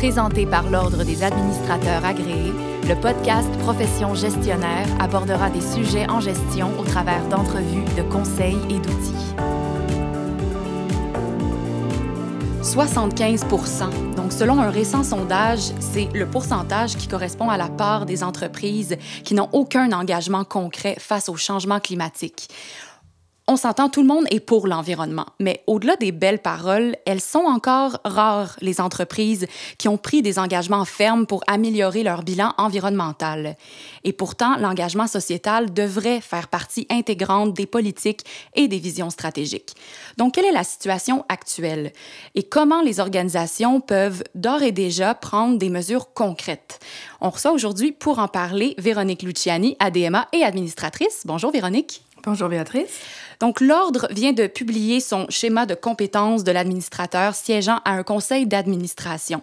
Présenté par l'Ordre des administrateurs agréés, le podcast Profession gestionnaire abordera des sujets en gestion au travers d'entrevues, de conseils et d'outils. 75 Donc, selon un récent sondage, c'est le pourcentage qui correspond à la part des entreprises qui n'ont aucun engagement concret face au changement climatique on s'entend, tout le monde est pour l'environnement. Mais au-delà des belles paroles, elles sont encore rares, les entreprises qui ont pris des engagements fermes pour améliorer leur bilan environnemental. Et pourtant, l'engagement sociétal devrait faire partie intégrante des politiques et des visions stratégiques. Donc, quelle est la situation actuelle? Et comment les organisations peuvent d'ores et déjà prendre des mesures concrètes? On reçoit aujourd'hui pour en parler Véronique Luciani, ADMA et administratrice. Bonjour Véronique. Bonjour Béatrice. Donc, l'Ordre vient de publier son schéma de compétences de l'administrateur siégeant à un conseil d'administration.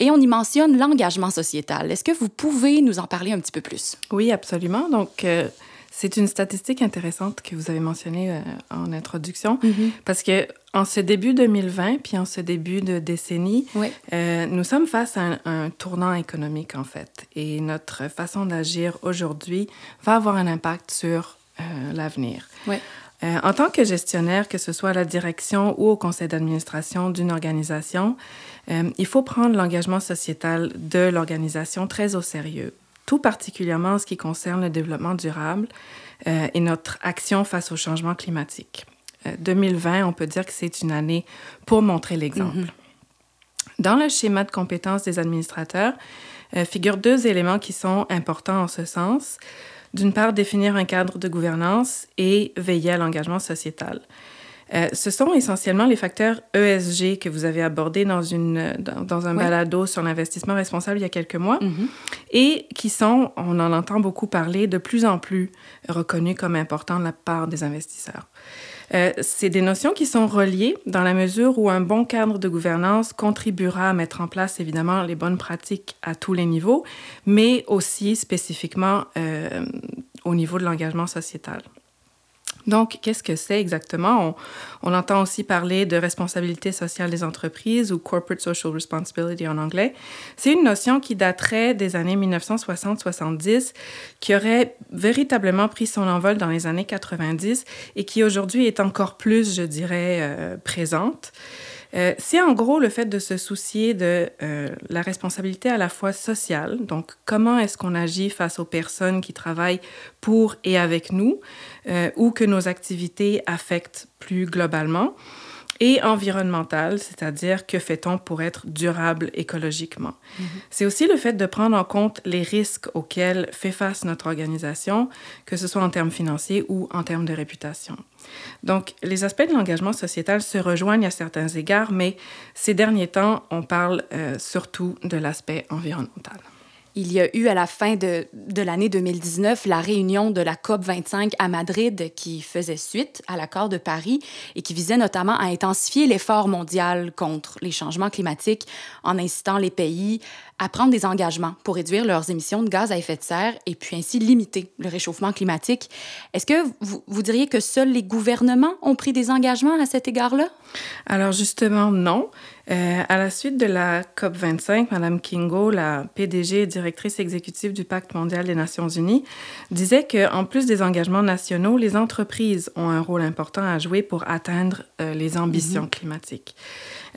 Et on y mentionne l'engagement sociétal. Est-ce que vous pouvez nous en parler un petit peu plus? Oui, absolument. Donc, euh, c'est une statistique intéressante que vous avez mentionnée euh, en introduction, mm-hmm. parce que en ce début 2020, puis en ce début de décennie, euh, nous sommes face à un, un, tournant économique, en fait. Et notre façon d'agir aujourd'hui va avoir un impact sur l'avenir. Oui. Euh, en tant que gestionnaire, que ce soit à la direction ou au conseil d'administration d'une organisation, euh, il faut prendre l'engagement sociétal de l'organisation très au sérieux, tout particulièrement en ce qui concerne le développement durable euh, et notre action face au changement climatique. 2020, on peut dire que c'est une année pour montrer l'exemple. Mm-hmm. Dans le schéma de compétences des administrateurs, figurent deux éléments qui sont importants en ce sens d'une part, définir un cadre de gouvernance et veiller à l'engagement sociétal. Euh, ce sont essentiellement les facteurs ESG que vous avez abordés dans, une, dans, un balado sur l'investissement responsable il y a quelques mois mm-hmm. et qui sont, on en entend beaucoup parler, de plus en plus reconnus comme importants de la part des investisseurs. Euh, c'est des notions qui sont reliées dans la mesure où un bon cadre de gouvernance contribuera à mettre en place évidemment les bonnes pratiques à tous les niveaux, mais aussi spécifiquement euh, au niveau de l'engagement sociétal. Donc, qu'est-ce que c'est exactement? On, entend aussi parler de responsabilité sociale des entreprises ou corporate social responsibility en anglais. C'est une notion qui daterait des années 1960-70, qui aurait véritablement pris son envol dans les années 90 et qui aujourd'hui est encore plus, je dirais, euh, présente. Euh, c'est en gros le fait de se soucier de euh, la responsabilité à la fois sociale, donc comment est-ce qu'on agit face aux personnes qui travaillent pour et avec nous, euh, ou que nos activités affectent plus globalement, et environnementale, c'est-à-dire que fait-on pour être durable écologiquement. Mm-hmm. C'est aussi le fait de prendre en compte les risques auxquels fait face notre organisation, que ce soit en termes financiers ou en termes de réputation. Donc, les aspects de l'engagement sociétal se rejoignent à certains égards, mais ces derniers temps, on parle euh, surtout de l'aspect environnemental. Il y a eu à la fin de, de l'année 2019 la réunion de la COP 25 à Madrid qui faisait suite à l'accord de Paris et qui visait notamment à intensifier l'effort mondial contre les changements climatiques en incitant les pays à prendre des engagements pour réduire leurs émissions de gaz à effet de serre et puis ainsi limiter le réchauffement climatique. Est-ce que vous, vous, diriez que seuls les gouvernements ont pris des engagements à cet égard-là? Alors justement, non. Euh, à la suite de la COP25, Mme Kingo, la PDG et directrice exécutive du Pacte mondial des Nations unies, disait qu'en plus des engagements nationaux, les entreprises ont un rôle important à jouer pour atteindre euh, les ambitions mm-hmm. climatiques.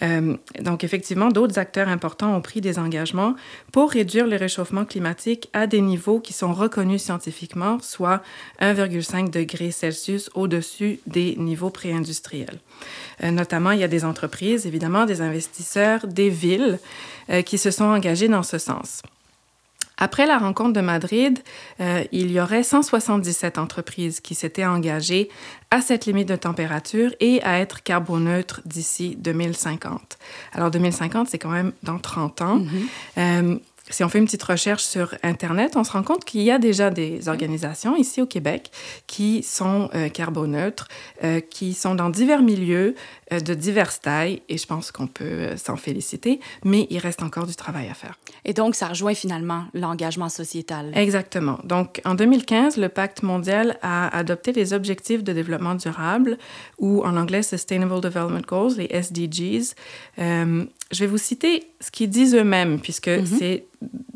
Euh, donc, effectivement, d'autres acteurs importants ont pris des engagements pour réduire le réchauffement climatique à des niveaux qui sont reconnus scientifiquement, soit 1,5 degré Celsius au-dessus des niveaux préindustriels. Notamment, il y a des entreprises, évidemment, des investisseurs, des villes euh, qui se sont engagés dans ce sens. Après la rencontre de Madrid, euh, il y aurait 177 entreprises qui s'étaient engagées à cette limite de température et à être carboneutres d'ici 2050. Alors 2050, c'est quand même dans 30 ans. Mm-hmm. Euh, si on fait une petite recherche sur Internet, on se rend compte qu'il y a déjà des organisations ici au Québec qui sont euh, carboneutres, euh, qui sont dans divers milieux, euh, de diverses tailles et je pense qu'on peut s'en féliciter, mais il reste encore du travail à faire. Et donc, ça rejoint finalement l'engagement sociétal. Exactement. Donc, en 2015, le Pacte mondial a adopté les objectifs de développement durable, ou en anglais Sustainable Development Goals, les SDGs. Je vais vous citer ce qu'ils disent eux-mêmes, puisque mm-hmm. c'est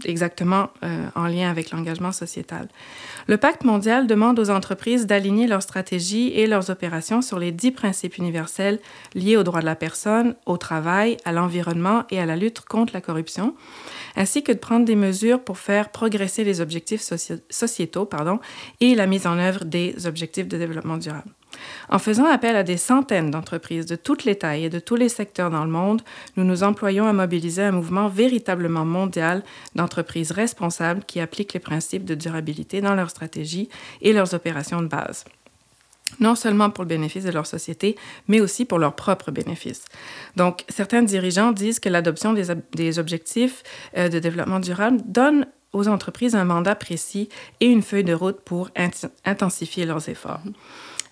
exactement euh, en lien avec l'engagement sociétal. Le pacte mondial demande aux entreprises d'aligner leurs stratégies et leurs opérations sur les dix principes universels liés aux droits de la personne, au travail, à l'environnement et à la lutte contre la corruption, ainsi que de prendre des mesures pour faire progresser les objectifs sociétaux pardon, et la mise en œuvre des objectifs de développement durable. En faisant appel à des centaines d'entreprises de toutes les tailles et de tous les secteurs dans le monde, nous nous employons à mobiliser un mouvement véritablement mondial d'entreprises responsables qui appliquent les principes de durabilité dans leurs stratégies et leurs opérations de base non seulement pour le bénéfice de leur société, mais aussi pour leur propre bénéfice. Donc, certains dirigeants disent que l'adoption des, objectifs euh, de développement durable donne aux entreprises un mandat précis et une feuille de route pour intensifier leurs efforts.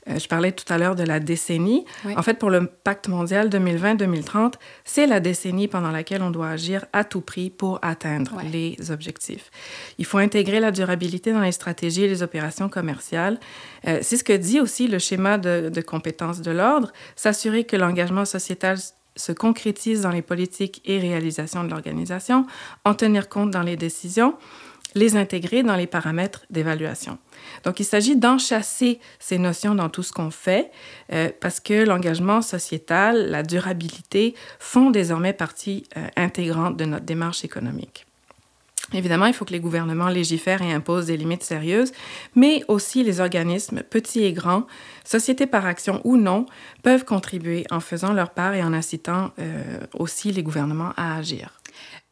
Euh, je parlais tout à l'heure de la décennie. En fait, pour le pacte mondial 2020-2030, c'est la décennie pendant laquelle on doit agir à tout prix pour atteindre les objectifs. Il faut intégrer la durabilité dans les stratégies et les opérations commerciales. Euh, c'est ce que dit aussi le schéma de, de compétences de l'ordre, s'assurer que l'engagement sociétal se concrétise dans les politiques et réalisations de l'organisation, en tenir compte dans les décisions, les intégrer dans les paramètres d'évaluation. Donc, il s'agit d'enchasser ces notions dans tout ce qu'on fait euh, parce que l'engagement sociétal, la durabilité font désormais partie euh, intégrante de notre démarche économique. Évidemment, il faut que les gouvernements légifèrent et imposent des limites sérieuses, mais aussi les organismes, petits et grands, sociétés par action ou non, peuvent contribuer en faisant leur part et en incitant euh, aussi les gouvernements à agir.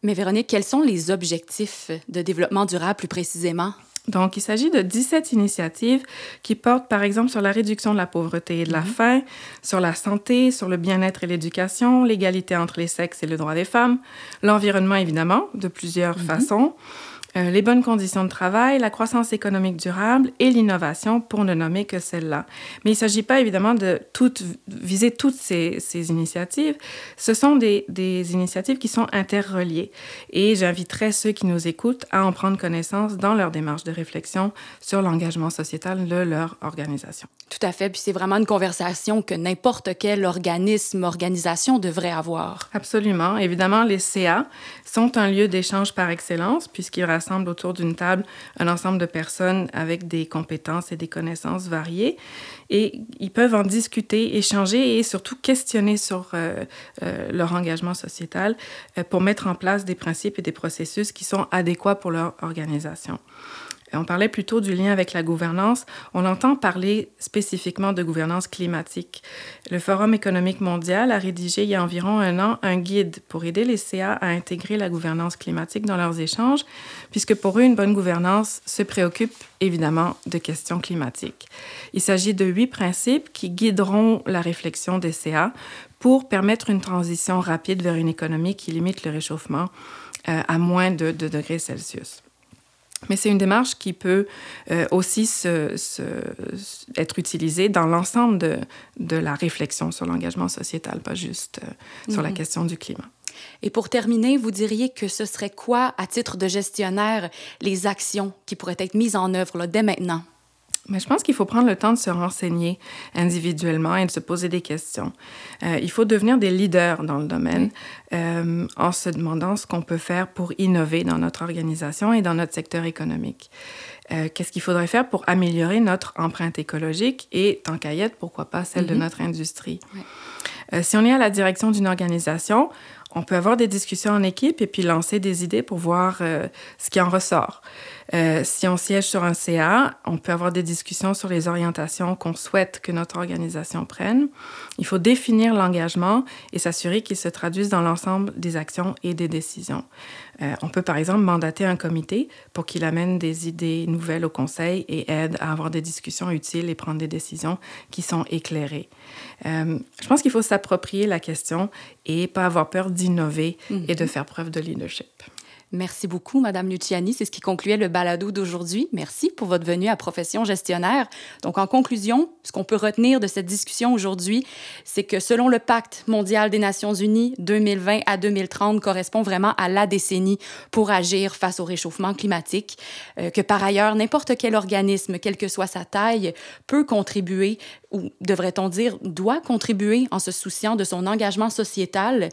Mais Véronique, quels sont les objectifs de développement durable plus précisément? Donc, il s'agit de 17 initiatives qui portent, par exemple, sur la réduction de la pauvreté et de la mhm. faim, sur la santé, sur le bien-être et l'éducation, l'égalité entre les sexes et le droit des femmes, l'environnement, évidemment, de plusieurs mhm. façons, euh, les bonnes conditions de travail, la croissance économique durable et l'innovation, pour ne nommer que celles-là. Mais il ne s'agit pas évidemment de toutes, viser toutes ces, ces initiatives. Ce sont des, des, initiatives qui sont interreliées. Et j'inviterai ceux qui nous écoutent à en prendre connaissance dans leur démarche de réflexion sur l'engagement sociétal de leur organisation. Tout à fait. Puis c'est vraiment une conversation que n'importe quel organisme, organisation devrait avoir. Absolument. Évidemment, les CA sont un lieu d'échange par excellence puisqu'ils rassemble autour d'une table un ensemble de personnes avec des compétences et des connaissances variées. Et ils peuvent en discuter, échanger et surtout questionner sur euh, euh, leur engagement sociétal euh, pour mettre en place des principes et des processus qui sont adéquats pour leur organisation. On parlait plutôt du lien avec la gouvernance. On entend parler spécifiquement de gouvernance climatique. Le Forum économique mondial a rédigé il y a environ un an un guide pour aider les CA à intégrer la gouvernance climatique dans leurs échanges, puisque pour eux, une bonne gouvernance se préoccupe évidemment de questions climatiques. Il s'agit de huit principes qui guideront la réflexion des CA pour permettre une transition rapide vers une économie qui limite le réchauffement euh, à moins de 2 degrés Celsius. Mais c'est une démarche qui peut euh, aussi se, être utilisée dans l'ensemble de, de, la réflexion sur l'engagement sociétal, pas juste euh, sur la mhm. question du climat. Et pour terminer, vous diriez que ce serait quoi, à titre de gestionnaire, les actions qui pourraient être mises en œuvre là, dès maintenant? Mais je pense qu'il faut prendre le temps de se renseigner individuellement et de se poser des questions. Euh, il faut devenir des leaders dans le domaine euh, en se demandant ce qu'on peut faire pour innover dans notre organisation et dans notre secteur économique. Euh, qu'est-ce qu'il faudrait faire pour améliorer notre empreinte écologique et, tant qu'à y être, pourquoi pas celle de mm-hmm. notre industrie? si on est à la direction d'une organisation, on peut avoir des discussions en équipe et puis lancer des idées pour voir ce qui en ressort. Euh, si on siège sur un CA, on peut avoir des discussions sur les orientations qu'on souhaite que notre organisation prenne. Il faut définir l'engagement et s'assurer qu'il se traduise dans l'ensemble des actions et des décisions. Euh, on peut par exemple mandater un comité pour qu'il amène des idées nouvelles au conseil et aide à avoir des discussions utiles et prendre des décisions qui sont éclairées. Euh, je pense qu'il faut s'approprier la question et pas avoir peur d'innover et de mhm. faire preuve de leadership. Merci beaucoup, Madame Luciani. C'est ce qui concluait le balado d'aujourd'hui. Merci pour votre venue à Profession gestionnaire. Donc, en conclusion, ce qu'on peut retenir de cette discussion aujourd'hui, c'est que selon le Pacte mondial des Nations unies, 2020 à 2030 correspond vraiment à la décennie pour agir face au réchauffement climatique, euh, que par ailleurs, n'importe quel organisme, quelle que soit sa taille, peut contribuer ou devrait-on dire doit contribuer en se souciant de son engagement sociétal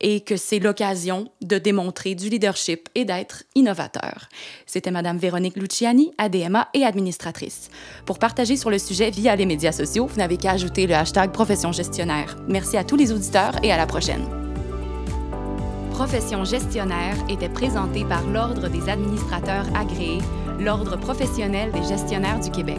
et que c'est l'occasion de démontrer du leadership et d'être innovateur. C'était Madame Véronique Luciani, ADMA et administratrice. Pour partager sur le sujet via les médias sociaux, vous n'avez qu'à ajouter le hashtag Profession gestionnaire. Merci à tous les auditeurs et à la prochaine. Profession gestionnaire était présentée par l'Ordre des administrateurs agréés, l'Ordre professionnel des gestionnaires du Québec.